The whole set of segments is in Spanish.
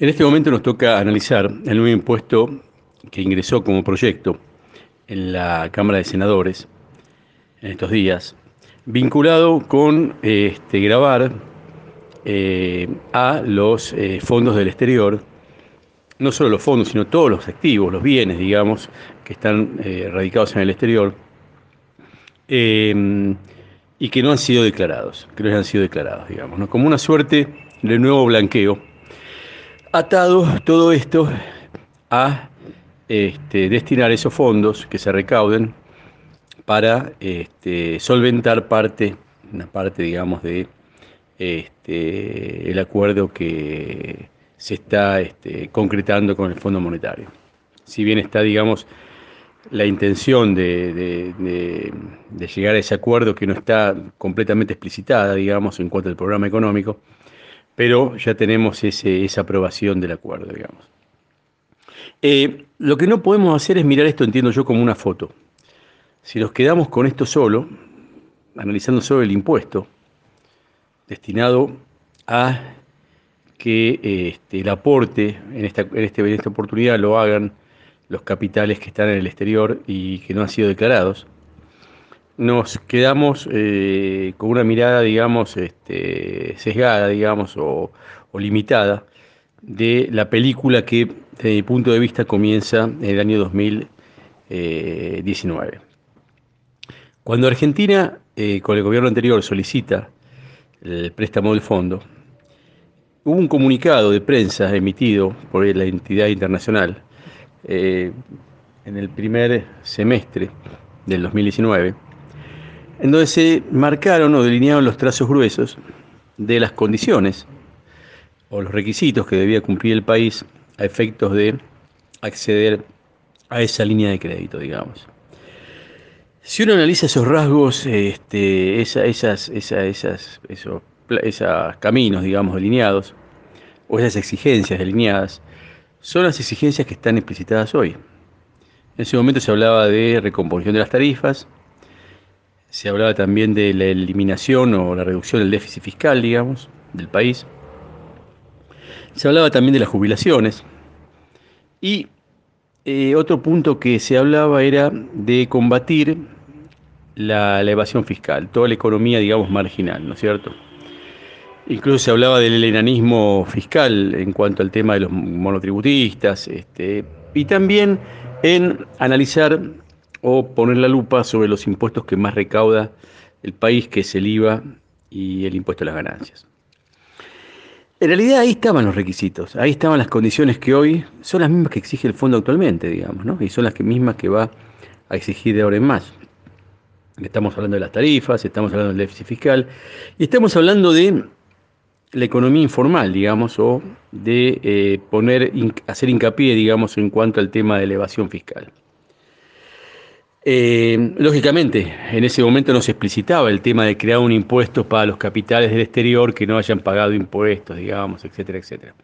En este momento nos toca analizar el nuevo impuesto que ingresó como proyecto en la Cámara de Senadores en estos días, vinculado con este, grabar eh, a los eh, fondos del exterior, no solo los fondos, sino todos los activos, los bienes, digamos, que están eh, radicados en el exterior y que no han sido declarados, que no han sido declarados, digamos, como una suerte de nuevo blanqueo atado todo esto a este, destinar esos fondos que se recauden para este, solventar parte, una parte, digamos, de este, el acuerdo que se está concretando con el Fondo Monetario. Si bien está, digamos, la intención de, de, llegar a ese acuerdo que no está completamente explicitada, digamos, en cuanto al programa económico, pero ya tenemos esa aprobación del acuerdo, digamos. Eh, lo que no podemos hacer es mirar esto, entiendo yo, como una foto. Si nos quedamos con esto solo, analizando solo el impuesto, destinado a que este, el aporte en esta, en, este, en esta oportunidad lo hagan los capitales que están en el exterior y que no han sido declarados, nos quedamos eh, con una mirada, digamos, este, sesgada, digamos, o, limitada de la película que, desde mi punto de vista, comienza en el año 2019. Cuando Argentina, eh, con el gobierno anterior, solicita el préstamo del fondo, hubo un comunicado de prensa emitido por la entidad internacional eh, en el primer semestre del 2019 en donde se marcaron o delinearon los trazos gruesos de las condiciones o los requisitos que debía cumplir el país a efectos de acceder a esa línea de crédito, digamos. Si uno analiza esos rasgos, este, esas, esos, caminos, digamos, delineados, o esas exigencias delineadas, son las exigencias que están explicitadas hoy. En ese momento se hablaba de recomposición de las tarifas, se hablaba también de la eliminación o la reducción del déficit fiscal, digamos, del país. Se hablaba también de las jubilaciones. Y eh, otro punto que se hablaba era de combatir la, evasión fiscal, toda la economía, digamos, marginal, ¿no es cierto? Incluso se hablaba del enanismo fiscal en cuanto al tema de los monotributistas, este, y también en analizar o poner la lupa sobre los impuestos que más recauda el país, que es el IVA y el impuesto a las ganancias. En realidad ahí estaban los requisitos, ahí estaban las condiciones que hoy son las mismas que exige el fondo actualmente, digamos, ¿no? y son las mismas que va a exigir de ahora en más. Estamos hablando de las tarifas, estamos hablando del déficit fiscal y estamos hablando de la economía informal, digamos, o de eh, poner, hacer hincapié, digamos, en cuanto al tema de elevación fiscal. Eh, lógicamente, en ese momento no se explicitaba el tema de crear un impuesto para los capitales del exterior que no hayan pagado impuestos, digamos, etcétera, etcétera.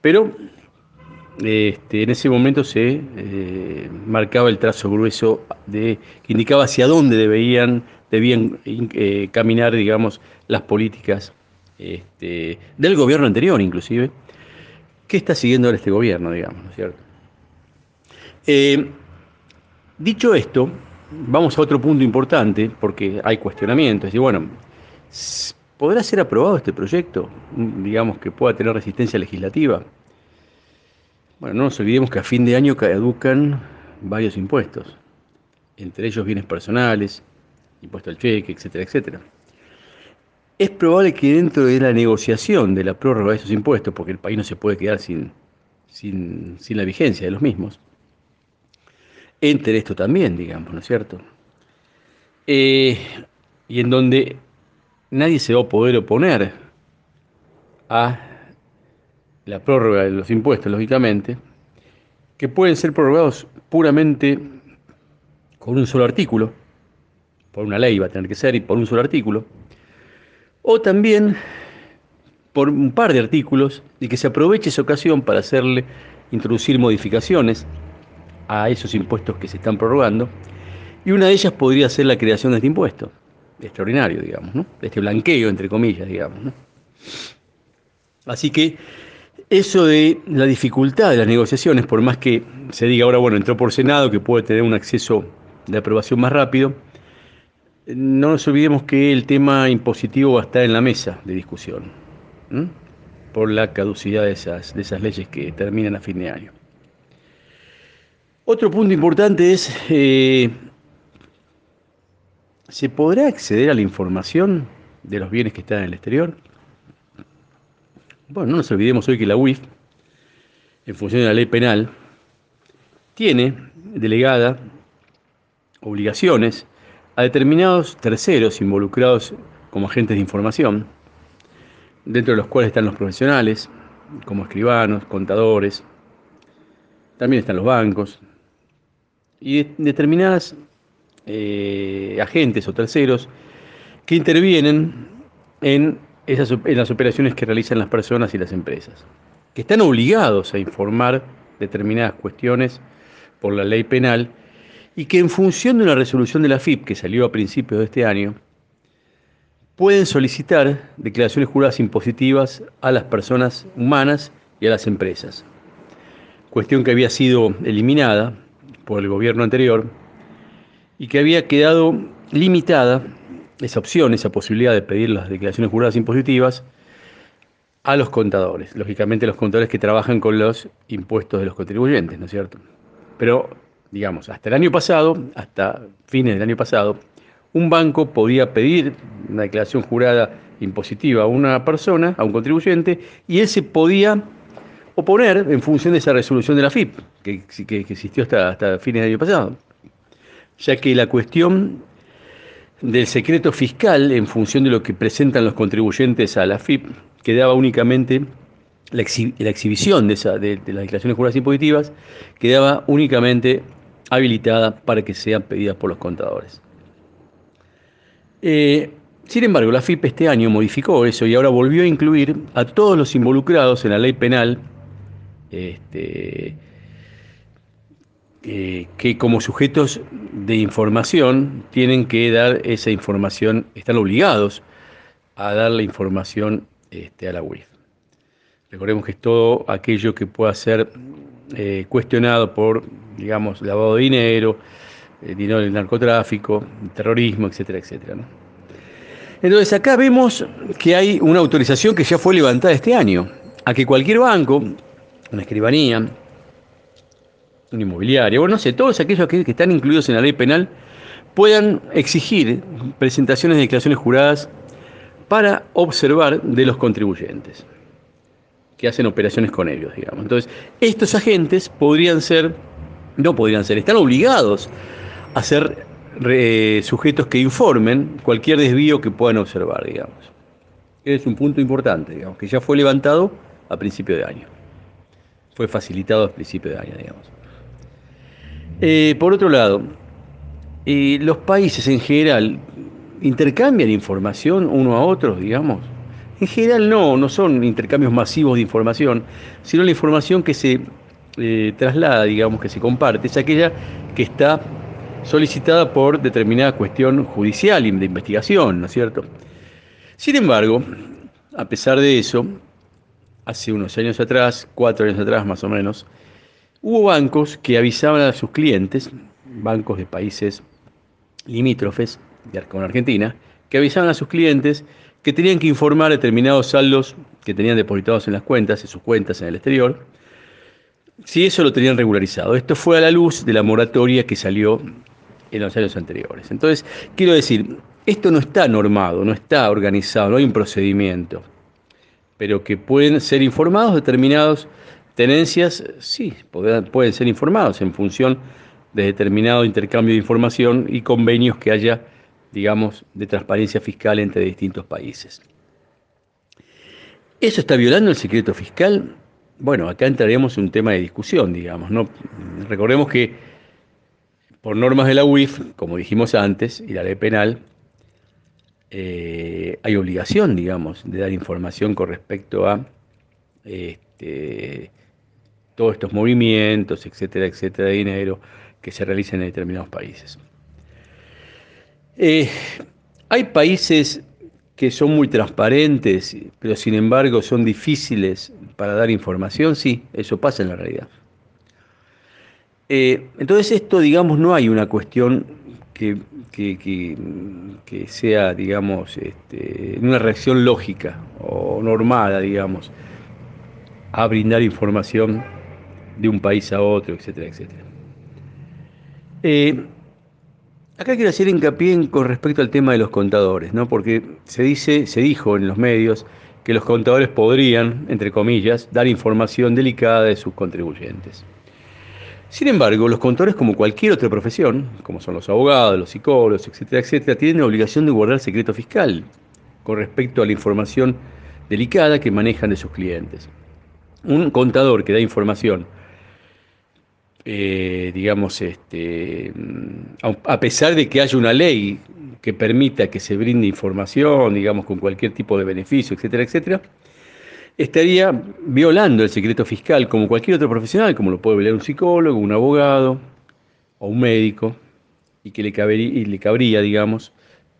Pero este, en ese momento se eh, marcaba el trazo grueso de, que indicaba hacia dónde debían, debían eh, caminar, digamos, las políticas este, del gobierno anterior, inclusive, que está siguiendo ahora este gobierno, digamos, ¿no es cierto? Dicho esto, vamos a otro punto importante, porque hay cuestionamientos. Y bueno, ¿podrá ser aprobado este proyecto? Digamos que pueda tener resistencia legislativa. Bueno, no nos olvidemos que a fin de año caducan varios impuestos, entre ellos bienes personales, impuesto al cheque, etcétera, etcétera. Es probable que dentro de la negociación de la prórroga de esos impuestos, porque el país no se puede quedar sin, sin, sin la vigencia de los mismos, entre esto también, digamos, ¿no es cierto? Eh, y en donde nadie se va a poder oponer a la prórroga de los impuestos, lógicamente, que pueden ser prorrogados puramente con un solo artículo, por una ley va a tener que ser y por un solo artículo, o también por un par de artículos y que se aproveche esa ocasión para hacerle introducir modificaciones a esos impuestos que se están prorrogando, y una de ellas podría ser la creación de este impuesto, extraordinario, digamos, ¿no? de este blanqueo, entre comillas, digamos. ¿no? Así que Eso de la dificultad de las negociaciones, por más que se diga ahora, bueno, entró por Senado, que puede tener un acceso de aprobación más rápido, no nos olvidemos que el tema impositivo va a estar en la mesa de discusión, por la caducidad de esas, de esas leyes que terminan a fin de año. Otro punto importante es, eh, ¿se podrá acceder a la información de los bienes que están en el exterior? Bueno, no nos olvidemos hoy que la UIF, en función de la ley penal, tiene delegada obligaciones a determinados terceros involucrados como agentes de información, dentro de los cuales están los profesionales, como escribanos, contadores, también están los bancos, y determinadas eh, agentes o terceros que intervienen en, esas, en las operaciones que realizan las personas y las empresas, que están obligados a informar determinadas cuestiones por la ley penal y que en función de una resolución de la FIP que salió a principios de este año, pueden solicitar declaraciones juradas impositivas a las personas humanas y a las empresas. Cuestión que había sido eliminada por el gobierno anterior y que había quedado limitada esa opción, esa posibilidad de pedir las declaraciones juradas impositivas a los contadores, lógicamente los contadores que trabajan con los impuestos de los contribuyentes, ¿no es cierto? Pero, digamos, hasta el año pasado, hasta fines del año pasado, un banco podía pedir una declaración jurada impositiva a una persona, a un contribuyente, y él se podía oponer en función de esa resolución de la FIP, que, existió hasta, fines del año pasado, ya que la cuestión del secreto fiscal en función de lo que presentan los contribuyentes a la FIP quedaba únicamente la, exhibición de, las declaraciones juradas impositivas quedaba únicamente habilitada para que sean pedidas por los contadores. Eh, sin embargo, la FIP este año modificó eso y ahora volvió a incluir a todos los involucrados en la ley penal este, que como sujetos de información tienen que dar esa información, están obligados a dar la información este, a la UIF. Recordemos que es todo aquello que pueda ser eh, cuestionado por, digamos, lavado de dinero, eh, dinero del narcotráfico, terrorismo, etcétera, etcétera. Entonces acá vemos que hay una autorización que ya fue levantada este año, a que cualquier banco, una escribanía, un inmobiliario, bueno, no sé, todos aquellos que, están incluidos en la ley penal puedan exigir presentaciones de declaraciones juradas para observar de los contribuyentes que hacen operaciones con ellos, digamos. Entonces, estos agentes podrían ser, no podrían ser, están obligados a ser sujetos que informen cualquier desvío que puedan observar, digamos. Es un punto importante, digamos, que ya fue levantado a principio de año. Fue facilitado a principio de año, digamos. Eh, por otro lado, eh, los países en general intercambian información uno a otros, digamos. En general no, no son intercambios masivos de información, sino la información que se eh, traslada, digamos, que se comparte, es aquella que está solicitada por determinada cuestión judicial y de investigación, ¿no es cierto? Sin embargo, a pesar de eso, hace unos años atrás, cuatro años atrás más o menos, hubo bancos que avisaban a sus clientes, bancos de países limítrofes con Argentina, que avisaban a sus clientes que tenían que informar determinados saldos que tenían depositados en las cuentas, en sus cuentas en el exterior, si eso lo tenían regularizado. Esto fue a la luz de la moratoria que salió en los años anteriores. Entonces, quiero decir, esto no está normado, no está organizado, no hay un procedimiento, pero que pueden ser informados determinados tenencias, sí, pueden ser informados en función de determinado intercambio de información y convenios que haya digamos, de transparencia fiscal entre distintos países. ¿Eso está violando el secreto fiscal? Bueno, acá entraremos en un tema de discusión, digamos. ¿no? Recordemos que por normas de la UIF, como dijimos antes, y la ley penal, eh, hay obligación, digamos, de dar información con respecto a este, todos estos movimientos, etcétera, etcétera, de dinero que se realizan en determinados países. Eh, hay países que son muy transparentes, pero sin embargo son difíciles para dar información, sí, eso pasa en la realidad. Eh, entonces esto, digamos, no hay una cuestión que, que, sea, digamos, este, una reacción lógica o normada, digamos, a brindar información de un país a otro, etcétera, etcétera. Eh, acá quiero hacer hincapié con respecto al tema de los contadores, ¿no? porque se dice, se dijo en los medios que los contadores podrían, entre comillas, dar información delicada de sus contribuyentes. Sin embargo, los contadores, como cualquier otra profesión, como son los abogados, los psicólogos, etcétera, etcétera, tienen la obligación de guardar secreto fiscal con respecto a la información delicada que manejan de sus clientes. Un contador que da información, eh, digamos, este, a pesar de que haya una ley que permita que se brinde información, digamos, con cualquier tipo de beneficio, etcétera, etcétera, estaría violando el secreto fiscal como cualquier otro profesional, como lo puede violar un psicólogo, un abogado o un médico, y que le, cabería, y le cabría, digamos,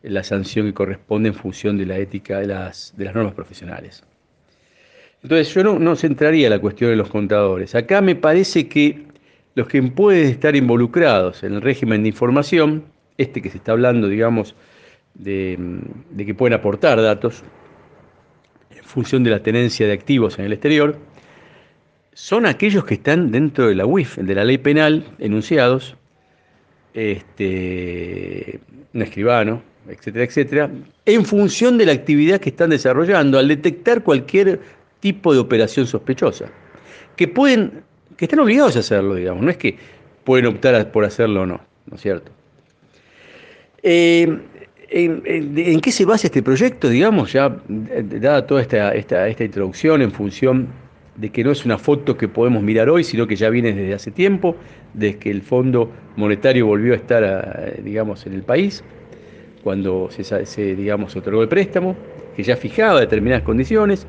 la sanción que corresponde en función de la ética de las, de las normas profesionales. Entonces yo no, no centraría la cuestión de los contadores. Acá me parece que los que pueden estar involucrados en el régimen de información, este que se está hablando, digamos, de, de que pueden aportar datos, función de la tenencia de activos en el exterior, son aquellos que están dentro de la UIF, de la ley penal, enunciados, este, un escribano, etcétera, etcétera, en función de la actividad que están desarrollando, al detectar cualquier tipo de operación sospechosa, que pueden, que están obligados a hacerlo, digamos, no es que pueden optar por hacerlo o no, ¿no es cierto? Eh, ¿En, qué se basa este proyecto? Digamos, ya dada toda esta, esta, introducción en función de que no es una foto que podemos mirar hoy, sino que ya viene desde hace tiempo, desde que el Fondo Monetario volvió a estar, digamos, en el país, cuando se, digamos, otorgó el préstamo, que ya fijaba determinadas condiciones.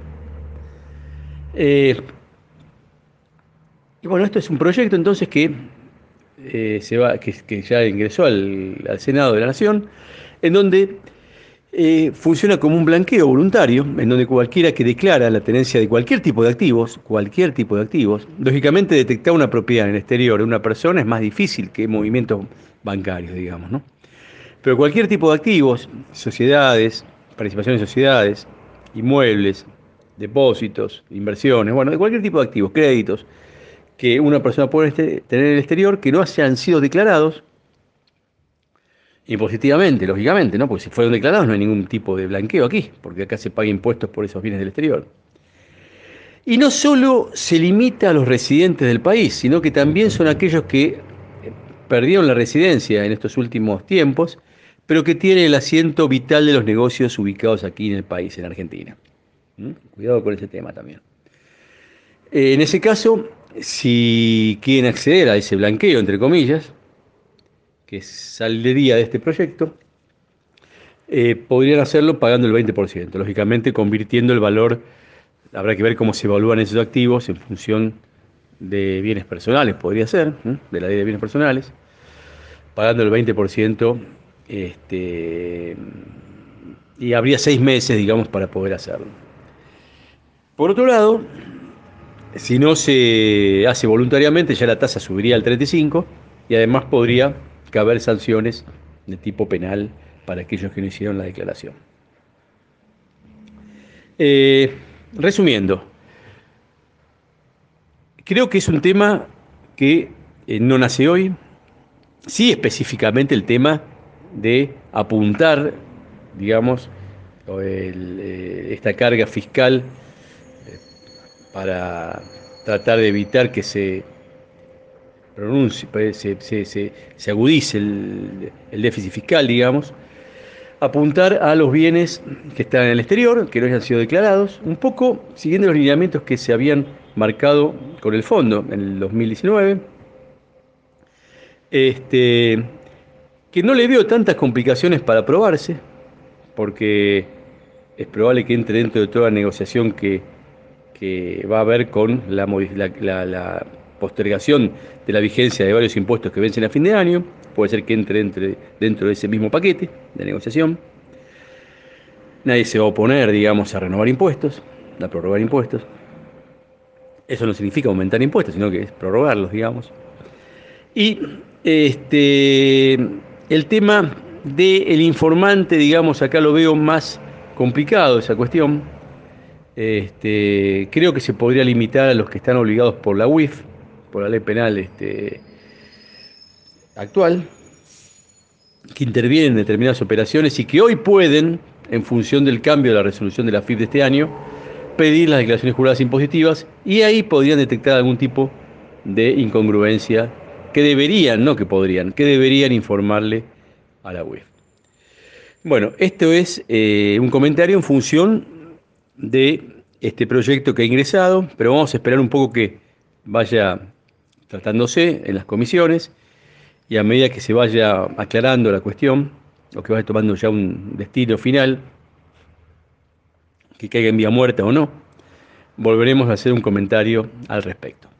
Eh, y bueno, esto es un proyecto entonces que, eh, se va, que, ya ingresó al Senado de la Nación en donde eh, funciona como un blanqueo voluntario, en donde cualquiera que declara la tenencia de cualquier tipo de activos, cualquier tipo de activos, lógicamente detectar una propiedad en el exterior de una persona es más difícil que movimientos bancarios, digamos, ¿no? Pero cualquier tipo de activos, sociedades, participaciones en sociedades, inmuebles, depósitos, inversiones, bueno, de cualquier tipo de activos, créditos, que una persona puede tener en el exterior que no hayan sido declarados, Impositivamente, lógicamente, ¿no? Porque si fueron declarados no hay ningún tipo de blanqueo aquí, porque acá se paga impuestos por esos bienes del exterior. Y no solo se limita a los residentes del país, sino que también son aquellos que perdieron la residencia en estos últimos tiempos, pero que tienen el asiento vital de los negocios ubicados aquí en el país, en Argentina. ¿Mm? Cuidado con ese tema también. Eh, en ese caso, si quieren acceder a ese blanqueo, entre comillas, que saldría de este proyecto, eh, podrían hacerlo pagando el 20%, lógicamente convirtiendo el valor, habrá que ver cómo se evalúan esos activos en función de bienes personales, podría ser, de la ley de bienes personales, pagando el 20%, este, y habría seis meses, digamos, para poder hacerlo. Por otro lado, si no se hace voluntariamente, ya la tasa subiría al 35 y además podría haber sanciones de tipo penal para aquellos que no hicieron la declaración. Eh, resumiendo, creo que es un tema que eh, no nace hoy, sí específicamente el tema de apuntar, digamos, eh, esta carga fiscal para tratar de evitar que se pues, se, agudice el, déficit fiscal, digamos, apuntar a los bienes que están en el exterior, que no hayan sido declarados, un poco siguiendo los lineamientos que se habían marcado con el fondo en el 2019, este, que no le veo tantas complicaciones para aprobarse, porque es probable que entre dentro de toda la negociación que, va a haber con la, la postergación de la vigencia de varios impuestos que vencen a fin de año, puede ser que entre, dentro de ese mismo paquete de negociación. Nadie se va a oponer, digamos, a renovar impuestos, a prorrogar impuestos. Eso no significa aumentar impuestos, sino que es prorrogarlos, digamos. Y este, el tema del informante, digamos, acá lo veo más complicado esa cuestión. Este, creo que se podría limitar a los que están obligados por la UIF, por la ley penal este, actual, que intervienen en determinadas operaciones y que hoy pueden, en función del cambio de la resolución de la FIF de este año, pedir las declaraciones juradas impositivas y ahí podrían detectar algún tipo de incongruencia que deberían, no que podrían, que deberían informarle a la UIF. Bueno, esto es eh, un comentario en función de este proyecto que ha ingresado, pero vamos a esperar un poco que vaya tratándose en las comisiones y a medida que se vaya aclarando la cuestión, o que vaya tomando ya un destino final, que caiga en vía muerta o no, volveremos a hacer un comentario al respecto.